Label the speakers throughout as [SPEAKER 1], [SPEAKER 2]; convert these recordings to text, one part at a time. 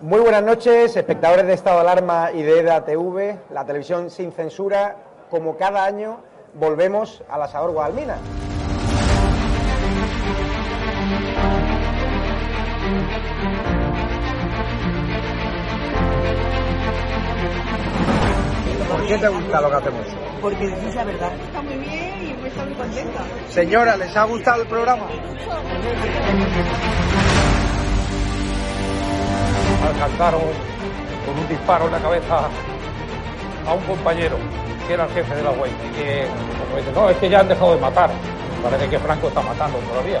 [SPEAKER 1] Muy buenas noches, espectadores de Estado de Alarma y de EDA TV, la televisión sin censura. Como cada año, volvemos al asador Guadalmina. ¿Por qué te gusta lo que hacemos?
[SPEAKER 2] Porque decís la verdad. Está muy bien
[SPEAKER 1] Señora, ¿les ha gustado el programa?
[SPEAKER 3] alcanzaron con un disparo en la cabeza a un compañero que era el jefe de la UEI y que dice, no, es que ya han dejado de matar. Parece que Franco está matando todavía.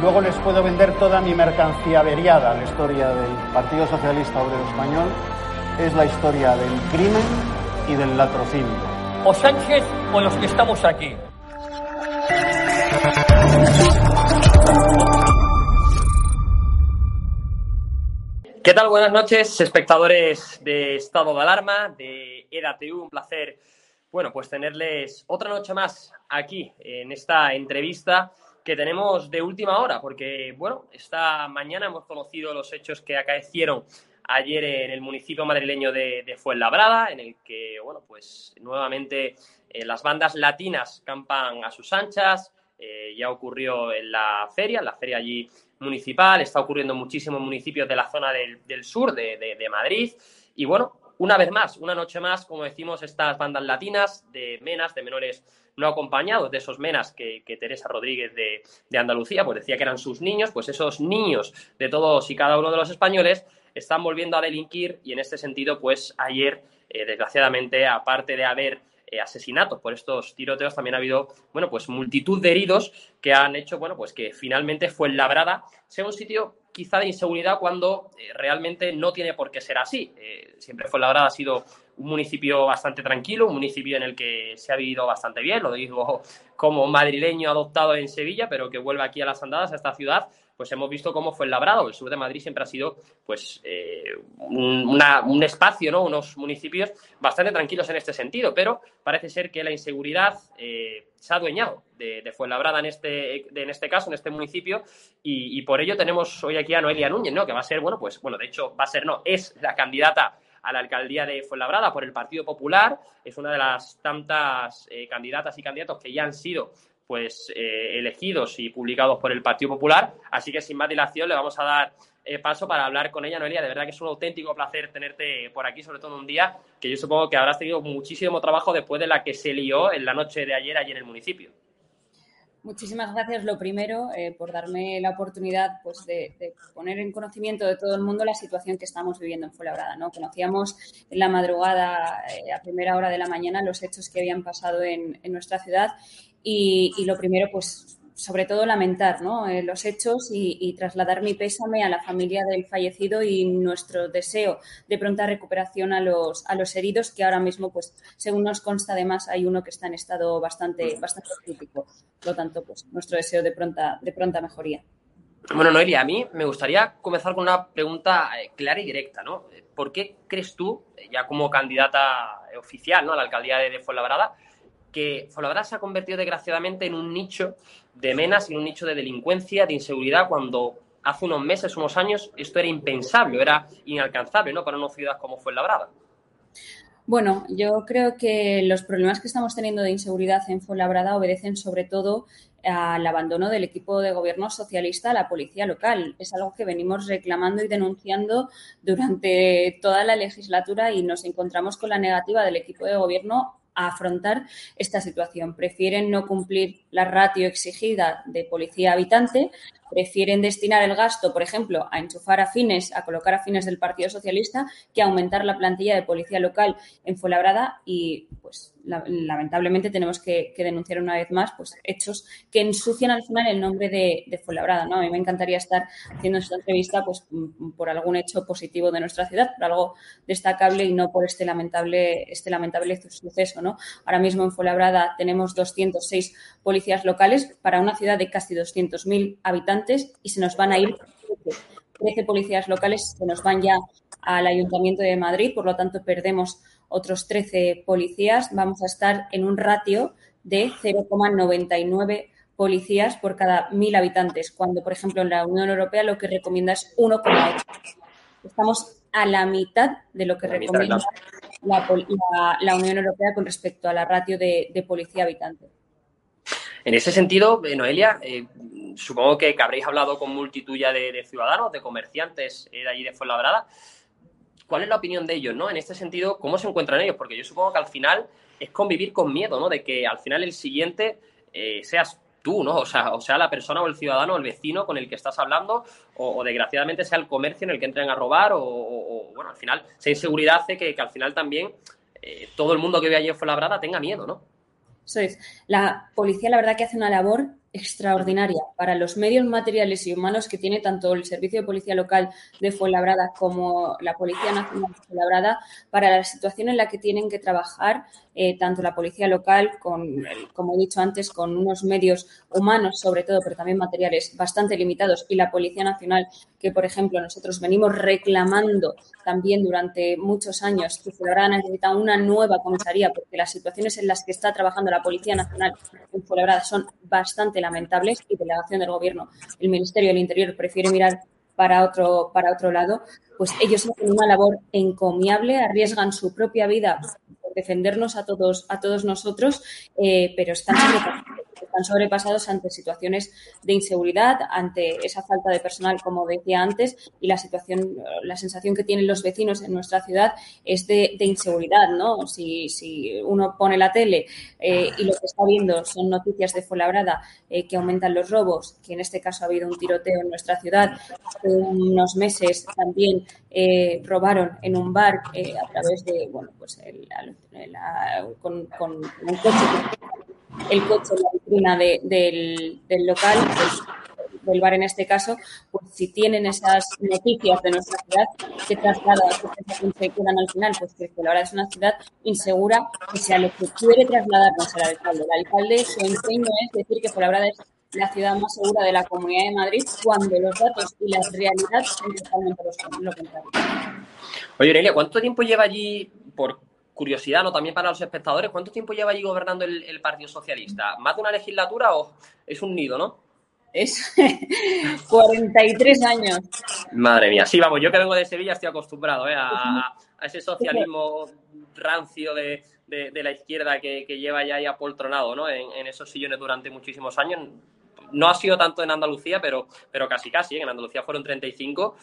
[SPEAKER 4] luego les puedo vender toda mi mercancía averiada. La historia del Partido Socialista Obrero Español es la historia del crimen y del latrocinio.
[SPEAKER 5] O Sánchez o los que estamos aquí. ¿Qué tal? Buenas noches, espectadores de Estado de Alarma, de EDATU. Un placer, bueno, pues tenerles otra noche más aquí en esta entrevista que tenemos de última hora, porque, bueno, esta mañana hemos conocido los hechos que acaecieron ayer en el municipio madrileño de, de Fuenlabrada, en el que, bueno, pues nuevamente eh, las bandas latinas campan a sus anchas. Eh, ya ocurrió en la feria, en la feria allí municipal, está ocurriendo en muchísimos municipios de la zona del, sur de, de, de Madrid. Y bueno, una vez más, una noche más, como decimos, estas bandas latinas de menas, de menores no acompañados, de esos menas que, Teresa Rodríguez de, de, Andalucía, pues decía que eran sus niños, pues esos niños de todos y cada uno de los españoles están volviendo a delinquir y en este sentido, pues ayer, eh, desgraciadamente, aparte de haber eh, asesinatos por estos tiroteos, también ha habido, bueno, pues multitud de heridos que han hecho, bueno, pues que finalmente fue labrada sea un sitio quizá de inseguridad cuando eh, realmente no tiene por qué ser así. Eh, siempre Fuenlabrada ha sido un municipio bastante tranquilo, un municipio en el que se ha vivido bastante bien, lo digo como madrileño adoptado en Sevilla, pero que vuelve aquí a las andadas, a esta ciudad, pues hemos visto cómo fue el Labrado. El sur de Madrid siempre ha sido pues eh, un, una, un, espacio, ¿no? unos municipios bastante tranquilos en este sentido, pero parece ser que la inseguridad eh, se ha adueñado de, de Fuenlabrada en este, de, en este caso, en este municipio, y, y, por ello tenemos hoy aquí a Noelia Núñez, ¿no? que va a ser, bueno, pues, bueno, de hecho, va a ser, no, es la candidata a la alcaldía de Fuenlabrada por el Partido Popular, es una de las tantas eh, candidatas y candidatos que ya han sido pues eh, elegidos y publicados por el Partido Popular. Así que sin más dilación le vamos a dar eh, paso para hablar con ella, Noelia. De verdad que es un auténtico placer tenerte por aquí, sobre todo un día que yo supongo que habrás tenido muchísimo trabajo después de la que se lió en la noche de ayer allí en el municipio.
[SPEAKER 6] Muchísimas gracias, lo primero, eh, por darme la oportunidad pues, de, de, poner en conocimiento de todo el mundo la situación que estamos viviendo en Fuenlabrada. ¿no? Conocíamos en la madrugada, eh, a primera hora de la mañana, los hechos que habían pasado en, en nuestra ciudad y, y, lo primero, pues sobre todo lamentar ¿no? eh, los hechos y, y, trasladar mi pésame a la familia del fallecido y nuestro deseo de pronta recuperación a los, a los heridos, que ahora mismo, pues, según nos consta, además, hay uno que está en estado bastante, bastante crítico. Por lo tanto, pues, nuestro deseo de pronta, de pronta mejoría.
[SPEAKER 5] Bueno, Noelia, a mí me gustaría comenzar con una pregunta eh, clara y directa, ¿no? ¿Por qué crees tú, ya como candidata oficial ¿no? a la alcaldía de, de Fuenlabrada, que Fuenlabrada se ha convertido desgraciadamente en un nicho de menas, en un nicho de delincuencia, de inseguridad, cuando hace unos meses, unos años, esto era impensable, era inalcanzable, ¿no? Para una ciudad como Fuenlabrada.
[SPEAKER 6] Bueno, yo creo que los problemas que estamos teniendo de inseguridad en Fuenlabrada obedecen sobre todo al abandono del equipo de gobierno socialista a la policía local. Es algo que venimos reclamando y denunciando durante toda la legislatura y nos encontramos con la negativa del equipo de gobierno a afrontar esta situación. Prefieren no cumplir la ratio exigida de policía habitante, prefieren destinar el gasto, por ejemplo, a enchufar a fines, a colocar a fines del Partido Socialista, que aumentar la plantilla de policía local en Fuenlabrada y, pues, lamentablemente tenemos que, denunciar una vez más pues, hechos que ensucian al final el nombre de, de Fuenlabrada. ¿no? A mí me encantaría estar haciendo esta entrevista pues, por algún hecho positivo de nuestra ciudad, por algo destacable y no por este lamentable, este lamentable suceso. ¿no? Ahora mismo en Fuenlabrada tenemos 206 policías locales para una ciudad de casi 200.000 habitantes y se nos van a ir 13 policías locales, se nos van ya al Ayuntamiento de Madrid, por lo tanto perdemos otros 13 policías, vamos a estar en un ratio de 0,99 policías por cada mil habitantes, cuando, por ejemplo, en la Unión Europea lo que recomienda es 1,8. Estamos a la mitad de lo que recomienda la, Unión Europea con respecto a la ratio de, policía habitante.
[SPEAKER 5] En ese sentido, eh, Noelia, eh, supongo que, habréis hablado con multitud ya de, ciudadanos, de comerciantes eh, de allí de Fuenlabrada. ¿Cuál es la opinión de ellos, no? En este sentido, ¿cómo se encuentran ellos? Porque yo supongo que al final es convivir con miedo, ¿no? De que al final el siguiente eh, seas tú, ¿no? O sea, o sea, la persona o el ciudadano o el vecino con el que estás hablando, o, desgraciadamente sea el comercio en el que entren a robar, o, bueno, al final, esa inseguridad hace que, al final también eh, todo el mundo que ve allí en Fuenlabrada tenga miedo, ¿no?
[SPEAKER 6] Eso es. La policía, la verdad, que hace una labor extraordinaria para los medios materiales y humanos que tiene tanto el Servicio de Policía Local de Fuenlabrada como la Policía Nacional de Fuenlabrada para la situación en la que tienen que trabajar eh, tanto la Policía Local, con, como he dicho antes, con unos medios humanos sobre todo, pero también materiales bastante limitados, y la Policía Nacional, que por ejemplo nosotros venimos reclamando también durante muchos años que Fuenlabrada necesita una nueva comisaría porque las situaciones en las que está trabajando la Policía Nacional en Fuenlabrada son bastante lamentables y delegación del Gobierno, el Ministerio del Interior prefiere mirar para otro, para otro lado, pues ellos hacen una labor encomiable, arriesgan su propia vida defendernos a todos, a todos nosotros, eh, pero están están sobrepasados ante situaciones de inseguridad, ante esa falta de personal, como decía antes, y la situación, la sensación que tienen los vecinos en nuestra ciudad es de, inseguridad, ¿no? Si, si, uno pone la tele eh, y lo que está viendo son noticias de Fuenlabrada eh, que aumentan los robos, que en este caso ha habido un tiroteo en nuestra ciudad, hace unos meses también eh, robaron en un bar a través de, bueno, pues con, un coche el coche en la vitrina del, del, local, del, bar en este caso, pues si tienen esas noticias de nuestra ciudad, que traslada se quedan al final? Pues que verdad es una ciudad insegura, que sea lo que quiere trasladarnos al alcalde. El alcalde, su empeño es decir que verdad es la ciudad más segura de la Comunidad de Madrid cuando los datos y las realidades son totalmente lo contrario.
[SPEAKER 5] Oye, Aurelia, ¿cuánto tiempo lleva allí por curiosidad, ¿no? También para los espectadores, ¿cuánto tiempo lleva allí gobernando el, Partido Socialista? ¿Más de una legislatura o es un nido, no?
[SPEAKER 6] Es 43 años.
[SPEAKER 5] Madre mía, sí, vamos, yo que vengo de Sevilla estoy acostumbrado ¿eh? a, ese socialismo rancio de, la izquierda que, lleva ya ahí apoltronado ¿no? En, esos sillones durante muchísimos años. No ha sido tanto en Andalucía, pero, pero casi casi, ¿eh? en Andalucía fueron 35.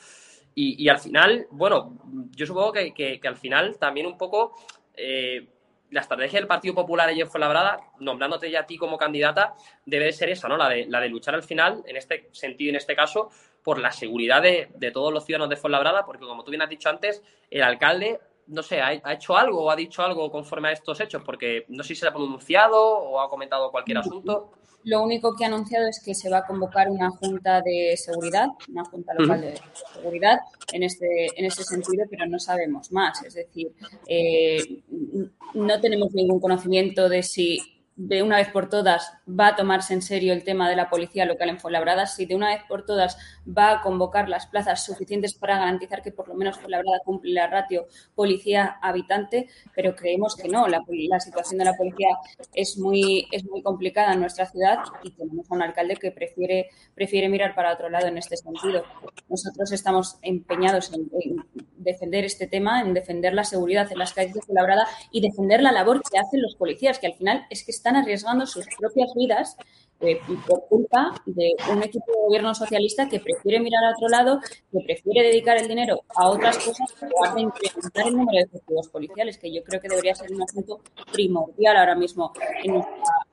[SPEAKER 5] Y, y, al final, bueno, yo supongo que, que, al final también un poco eh, la estrategia del Partido Popular ayer fue labrada, nombrándote ya a ti como candidata, debe de ser esa, ¿no? La de, la de luchar al final, en este sentido, en este caso, por la seguridad de, todos los ciudadanos de Fuenlabrada, porque como tú bien has dicho antes, el alcalde, no sé, ha, hecho algo o ha dicho algo conforme a estos hechos, porque no sé si se ha pronunciado o ha comentado cualquier asunto.
[SPEAKER 6] Lo único que ha anunciado es que se va a convocar una junta de seguridad, una junta local de seguridad en este, en este sentido, pero no sabemos más. Es decir, eh, no tenemos ningún conocimiento de si de una vez por todas va a tomarse en serio el tema de la policía local en Fuenlabrada, si de una vez por todas va a convocar las plazas suficientes para garantizar que por lo menos Fuenlabrada cumple la ratio policía-habitante, pero creemos que no. La, situación de la policía es muy, es muy complicada en nuestra ciudad y tenemos a un alcalde que prefiere, prefiere mirar para otro lado en este sentido. Nosotros estamos empeñados en, defender este tema, en defender la seguridad en las calles de Fuenlabrada y defender la labor que hacen los policías, que al final es que están arriesgando sus propias vidas eh, por culpa de un equipo de gobierno socialista que prefiere mirar a otro lado, que prefiere dedicar el dinero a otras cosas en lugar de incrementar el número de efectivos policiales, que yo creo que debería ser un asunto primordial ahora mismo en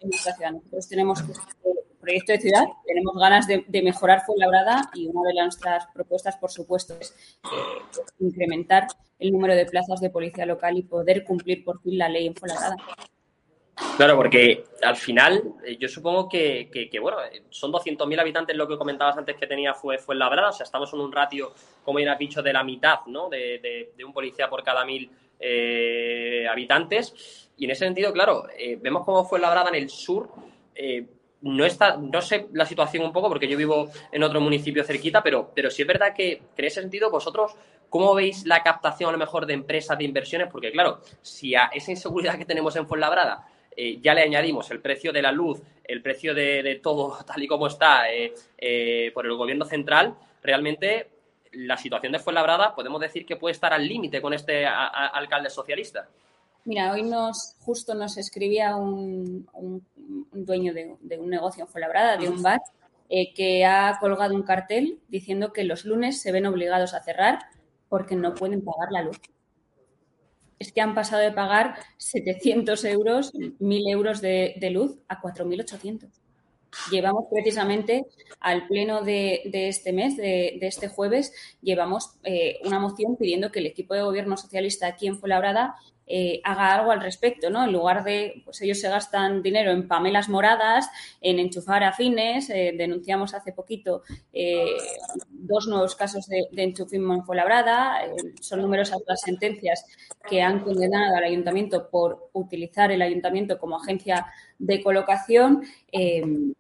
[SPEAKER 6] nuestra, ciudad. Nosotros tenemos un proyecto de ciudad, tenemos ganas de, mejorar Fuenlabrada y una de nuestras propuestas, por supuesto, es eh, incrementar el número de plazas de policía local y poder cumplir por fin la ley en Fuenlabrada.
[SPEAKER 5] Claro, porque al final eh, yo supongo que, bueno, son 200.000 habitantes lo que comentabas antes que tenía fue, fue Labrada, o sea, estamos en un ratio, como ya has de la mitad, ¿no? De, un policía por cada mil eh, habitantes. Y en ese sentido, claro, eh, vemos cómo fue Labrada en el sur. no está, no sé la situación un poco porque yo vivo en otro municipio cerquita, pero, pero sí es verdad que, que en ese sentido vosotros ¿Cómo veis la captación a lo mejor de empresas de inversiones? Porque claro, si a esa inseguridad que tenemos en Fuenlabrada eh, ya le añadimos el precio de la luz, el precio de, todo tal y como está eh, eh, por el gobierno central, realmente la situación de Fuenlabrada podemos decir que puede estar al límite con este alcalde socialista.
[SPEAKER 6] Mira, hoy nos justo nos escribía un, dueño de, un negocio en Fuenlabrada, de un bar, que ha colgado un cartel diciendo que los lunes se ven obligados a cerrar porque no pueden pagar la luz es que han pasado de pagar 700 euros, 1.000 euros de, luz a 4.800. Llevamos precisamente al pleno de, este mes, de, este jueves, llevamos eh, una moción pidiendo que el equipo de gobierno socialista aquí en Fuenlabrada eh, haga algo al respecto, ¿no? En lugar de, pues ellos se gastan dinero en pamelas moradas, en enchufar afines, eh, denunciamos hace poquito eh, dos nuevos casos de, enchufismo en Fuenlabrada, son numerosas las sentencias que han condenado al ayuntamiento por utilizar el ayuntamiento como agencia de colocación y,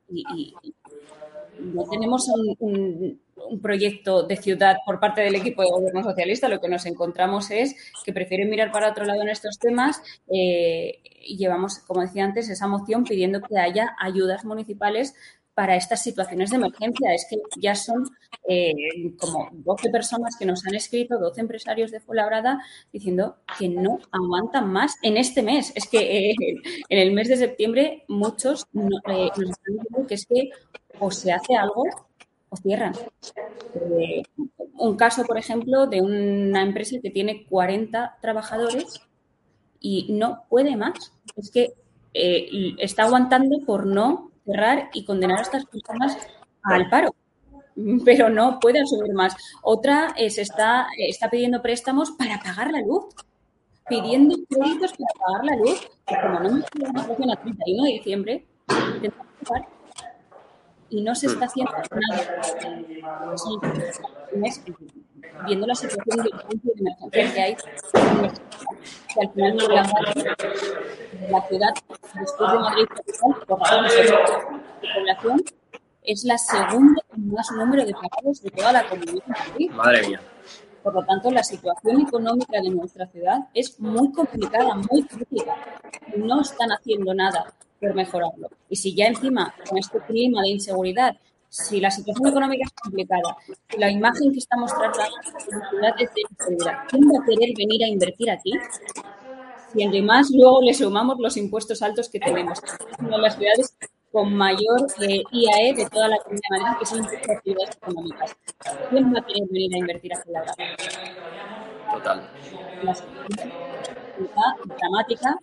[SPEAKER 6] no tenemos un un proyecto de ciudad por parte del equipo de gobierno socialista, lo que nos encontramos es que prefieren mirar para otro lado en estos temas eh, y llevamos, como decía antes, esa moción pidiendo que haya ayudas municipales para estas situaciones de emergencia. Es que ya son eh, como 12 personas que nos han escrito, 12 empresarios de Fuenlabrada, diciendo que no aguantan más en este mes. Es que eh, en el mes de septiembre muchos nos están diciendo que es que o se hace algo o cierran. Eh, un caso, por ejemplo, de una empresa que tiene 40 trabajadores y no puede más. Es que eh, está aguantando por no cerrar y condenar a estas personas al paro. Pero no puede subir más. Otra es está, está pidiendo préstamos para pagar la luz. Pidiendo créditos para pagar la luz. como no me la a 31 de diciembre, pagar y no se está haciendo nada. viendo la situación de emergencia que hay, que al final no la ciudad, después de Madrid, por razones de población, es la segunda con más número de pagados de toda la comunidad.
[SPEAKER 5] Madre mía.
[SPEAKER 6] Por lo tanto, la situación económica de nuestra ciudad es muy complicada, muy crítica. No están haciendo nada por mejorarlo. Y si ya encima, con este clima de inseguridad, si la situación económica es complicada, la imagen que estamos tratando es de inseguridad, ¿quién va a querer venir a invertir aquí? Si además luego le sumamos los impuestos altos que tenemos, una de las ciudades con mayor eh, IAE de toda la Comunidad de Madrid, que son actividades económicas. ¿Quién va a querer venir a invertir aquí la
[SPEAKER 5] Total.
[SPEAKER 6] La situación dramática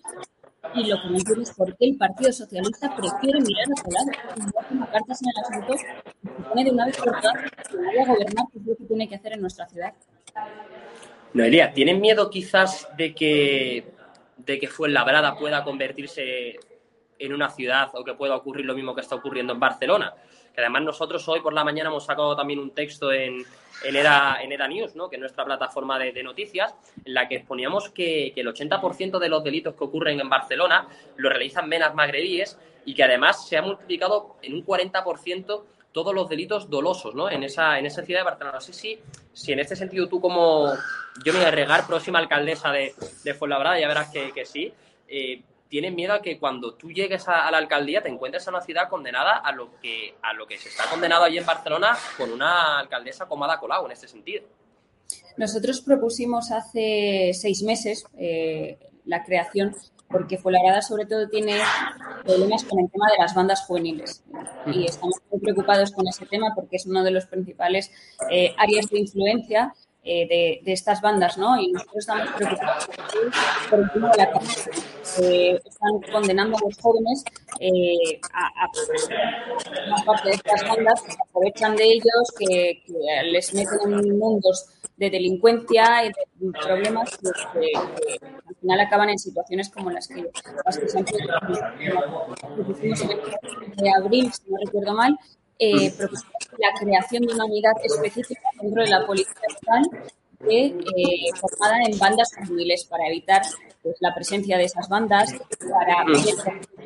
[SPEAKER 6] y lo que no entiendo es por qué el Partido Socialista prefiere mirar a su lado y no toma cartas en el asunto y de una vez por todas que vaya a gobernar, que es lo que tiene que hacer en nuestra ciudad.
[SPEAKER 5] Noelia, ¿tienen miedo quizás de que, de que Fuenlabrada pueda convertirse en una ciudad o que pueda ocurrir lo mismo que está ocurriendo en Barcelona. Que además nosotros hoy por la mañana hemos sacado también un texto en, en, Era, en Era News, ¿no? que es nuestra plataforma de, noticias, en la que exponíamos que, el 80% de los delitos que ocurren en Barcelona lo realizan menas magrebíes y que además se ha multiplicado en un 40% todos los delitos dolosos, ¿no? En esa, en esa ciudad de Barcelona. No sé si, si en este sentido tú como yo me voy a regar, próxima alcaldesa de, de Fuenlabrada, ya verás que, que sí, eh, tienes miedo a que cuando tú llegues a, a, la alcaldía te encuentres en una ciudad condenada a lo que a lo que se está condenado allí en Barcelona con una alcaldesa como Ada en este sentido.
[SPEAKER 6] Nosotros propusimos hace seis meses eh, la creación porque Fuenlabrada sobre todo tiene problemas con el tema de las bandas juveniles y estamos muy preocupados con ese tema porque es uno de los principales eh, áreas de influencia eh, de, estas bandas, ¿no? Y nosotros estamos preocupados por el tema de la. Eh, están condenando a los jóvenes eh, a, a, parte de estas bandas que aprovechan de ellos, que, les meten en mundos de delincuencia y de problemas que, que, al final acaban en situaciones como las que, las que se han en el de abril, si no recuerdo mal, eh, la creación de una unidad específica dentro de la policía estatal de, eh, formada en bandas juveniles para evitar pues, la presencia de esas bandas, para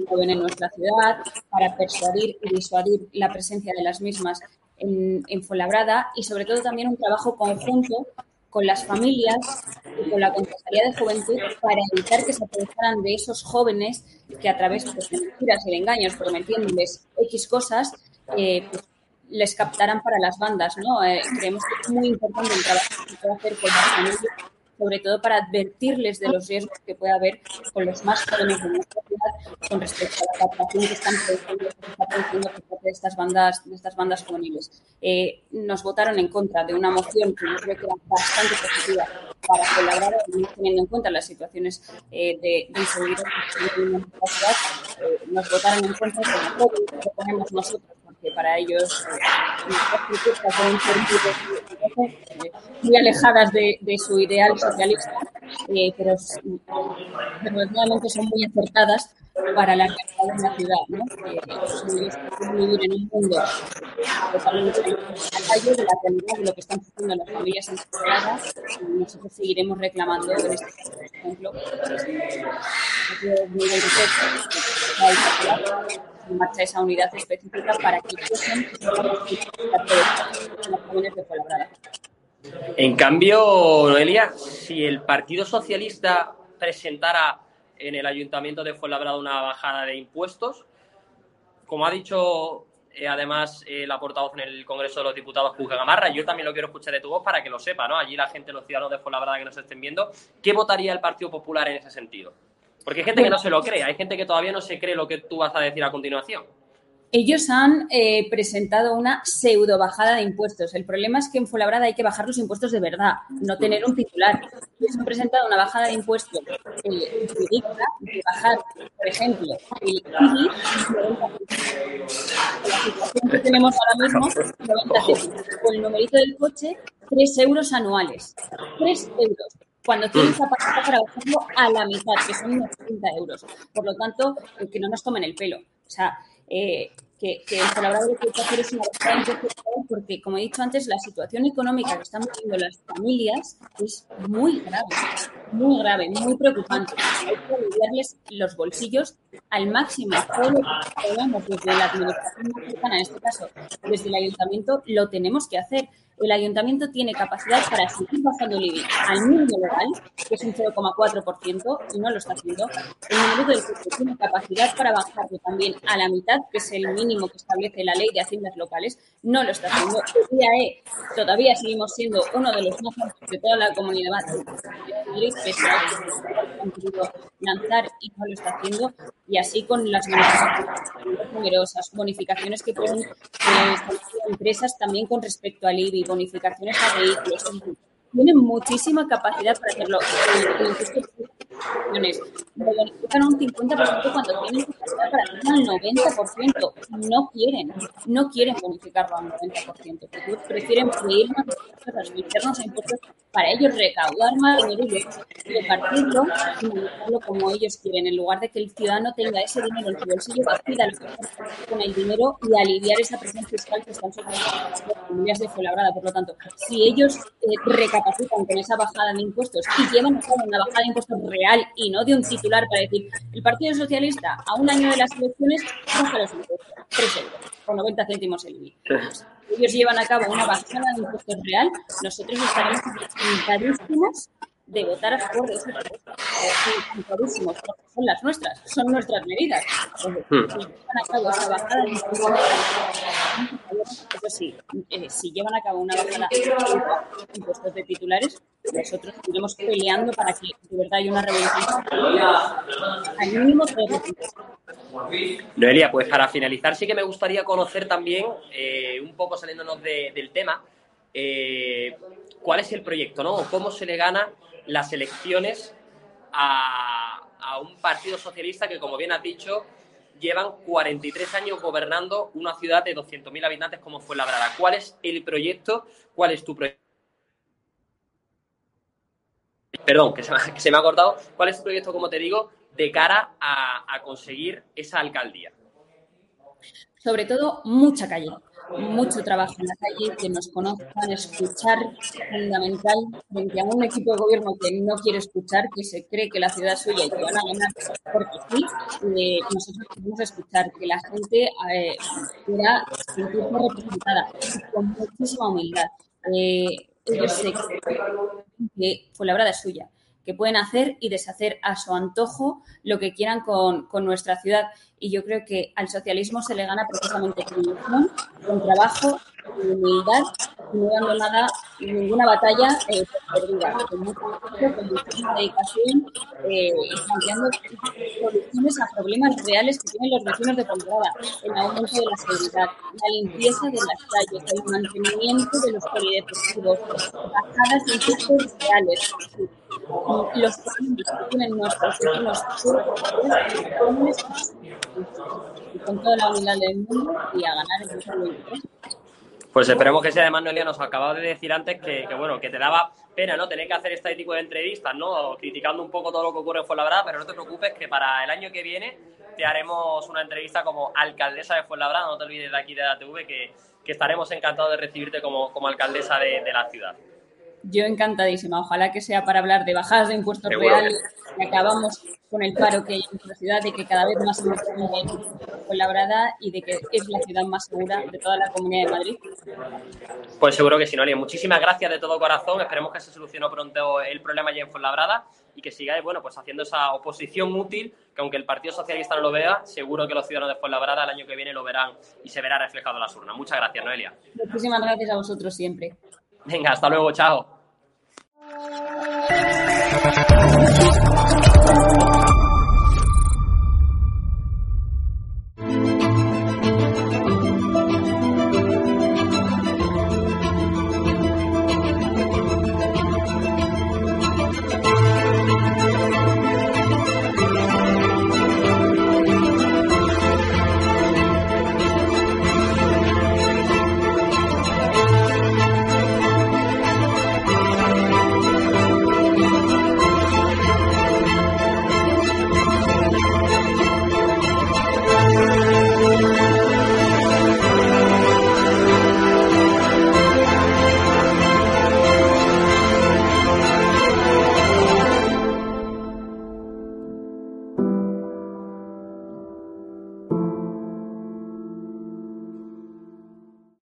[SPEAKER 6] joven en nuestra ciudad, para persuadir y disuadir la presencia de las mismas en, en Fuenlabrada y sobre todo también un trabajo conjunto con las familias y con la Consejería de Juventud para evitar que se aprovecharan de esos jóvenes que a través pues, de mentiras y de engaños, prometiéndoles X cosas, eh, les captarán para las bandas, ¿no? Eh, creemos que es muy importante el trabajo que se puede hacer con las familias, sobre todo para advertirles de los riesgos que puede haber con los más jóvenes de nuestra ciudad con respecto a la captación que están produciendo, por parte de estas bandas, de estas bandas juveniles. Eh, nos votaron en contra de una moción que yo creo que era bastante positiva para colaborar, teniendo en cuenta las situaciones de, de, inseguridad que en nuestra ciudad, nos votaron en contra que proponemos nosotros que para ellos eh, pueden ser muy, alejadas de, de, su ideal socialista, eh, pero desgraciadamente son muy acertadas para la realidad de la ciudad, ¿no? Eh, vivir en un mundo totalmente calle de la realidad de lo que están sufriendo las familias encerradas y nosotros seguiremos reclamando en este caso, por ejemplo, 2023 en marcha esa unidad específica para que.
[SPEAKER 5] En cambio, Noelia, si el Partido Socialista presentara en el Ayuntamiento de Fuenlabrada una bajada de impuestos, como ha dicho eh, además eh, la portavoz en el Congreso de los Diputados, Puja Gamarra, yo también lo quiero escuchar de tu voz para que lo sepa, ¿no? Allí la gente, los ciudadanos de Fuenlabrada que nos estén viendo, ¿qué votaría el Partido Popular en ese sentido? Porque hay gente que no se lo cree, hay gente que todavía no se cree lo que tú vas a decir a continuación.
[SPEAKER 6] Ellos han eh, presentado una pseudo bajada de impuestos. El problema es que en Fuenlabrada hay que bajar los impuestos de verdad, no tener un titular. Ellos han presentado una bajada de impuestos eh, ridícula de bajar, por ejemplo, el IBI. La situación que tenemos ahora mismo, 90 con el numerito del coche, 3 euros anuales. 3 euros cuando tienen capacidad para bajarlo a la mitad, que son unos 30 euros. Por lo tanto, que no nos tomen el pelo. O sea, eh, que, que, el colaborador que hay que hacer es una bastante porque, como he dicho antes, la situación económica que están viviendo las familias es muy grave, muy grave, muy preocupante. Hay que aliviarles los bolsillos al máximo. Todo lo que podemos desde la administración mexicana, en este caso, desde el ayuntamiento, lo tenemos que hacer el ayuntamiento tiene capacidad para seguir bajando el IBI al mínimo legal, que es un 0,4%, y no lo está haciendo. El número del coche tiene capacidad para bajarlo también a la mitad, que es el mínimo que establece la ley de haciendas locales, no lo está haciendo. El IAE todavía seguimos siendo uno de los más altos de toda la comunidad de han lanzar y no lo está haciendo, y así con las numerosas bonificaciones que pueden eh, empresas también con respecto al IBI, bonificaciones a vehículos. Tienen muchísima capacidad para hacerlo. Bonifican un 50% cuando tienen capacidad para hacerlo al 90%. No quieren, no quieren bonificarlo al 90%. Prefieren pedir más meternos a impuestos para ellos recaudar más dinero y repartirlo y manejarlo como ellos quieren, en lugar de que el ciudadano tenga ese dinero en su bolsillo, que con el dinero y aliviar esa presión fiscal que están sobre las familias de Fuenlabrada. Por lo tanto, si ellos eh, recapacitan con esa bajada de impuestos y llevan a cabo una bajada de impuestos real y no de un titular para decir el Partido Socialista a un año de las elecciones baja los impuestos, 3 euros, con 90 céntimos el IBI ellos llevan a cabo una bajada de impuestos real, nosotros estaremos encantadísimos de votar a favor de ese proyecto. Encantadísimos, porque son las nuestras, son nuestras medidas. Entonces, si llevan a cabo esa bajada de impuestos eh, si llevan a cabo una bajada de impuestos de titulares, nosotros iremos peleando para que de verdad haya una revolución al mínimo
[SPEAKER 5] Noelia, pues para finalizar sí que me gustaría conocer también, eh, un poco saliéndonos del tema, eh, cuál es el proyecto, ¿no? ¿Cómo se le gana las elecciones a, a un partido socialista que, como bien has dicho, llevan 43 años gobernando una ciudad de 200.000 habitantes como fue Labrada. ¿Cuál es el proyecto? ¿Cuál es tu proyecto? Perdón, que se, me, ha cortado. ¿Cuál es tu proyecto, como te digo, de cara a conseguir esa alcaldía?
[SPEAKER 6] Sobre todo, mucha calle mucho trabajo en la calle, que nos conozcan, escuchar fundamental frente a un equipo de gobierno que no quiere escuchar, que se cree que la ciudad es suya y que van a ganar porque sí, eh, nosotros queremos escuchar, que la gente eh, pueda sentirse representada con muchísima humildad. Eh, ellos se creen que fue la verdad suya que pueden hacer y deshacer a su antojo lo que quieran con, con nuestra ciudad. Y yo creo que al socialismo se le gana precisamente con ilusión, con trabajo, con humildad, no dando nada, ninguna batalla eh, perdida, con mucho con dedicación eh, planteando soluciones a problemas reales que tienen los vecinos de Pontevedra, el aumento de la seguridad, la limpieza de las calles, el mantenimiento de los polideportivos, bajadas de impuestos reales, los problemas que tienen nuestros y con toda la humildad del mundo y a ganar el 2023.
[SPEAKER 5] Pues esperemos que sea. Además, Noelia nos acababa de decir antes que, bueno, que te daba pena, ¿no? Tener que hacer este tipo de entrevistas, ¿no? Criticando un poco todo lo que ocurre en Fuenlabrada, pero no te preocupes que para el año que viene te haremos una entrevista como alcaldesa de Fuenlabrada. No te olvides de aquí de la TV que, estaremos encantados de recibirte como, como alcaldesa de, de la ciudad
[SPEAKER 6] yo encantadísima. Ojalá que sea para hablar de bajadas de impuestos reales, que acabamos con el paro que hay en nuestra ciudad, de que cada vez más fue labrada y de que es la ciudad más segura de toda la Comunidad de Madrid.
[SPEAKER 5] Pues seguro que sí, Noelia. Muchísimas gracias de todo corazón. Esperemos que se solucione pronto el problema ya en Fuenlabrada y que sigáis, bueno, pues haciendo esa oposición útil, que aunque el Partido Socialista no lo vea, seguro que los ciudadanos de Fuenlabrada el año que viene lo verán y se verá reflejado en las urnas. Muchas gracias, Noelia.
[SPEAKER 6] Muchísimas gracias a vosotros siempre.
[SPEAKER 5] Venga, hasta luego, chao.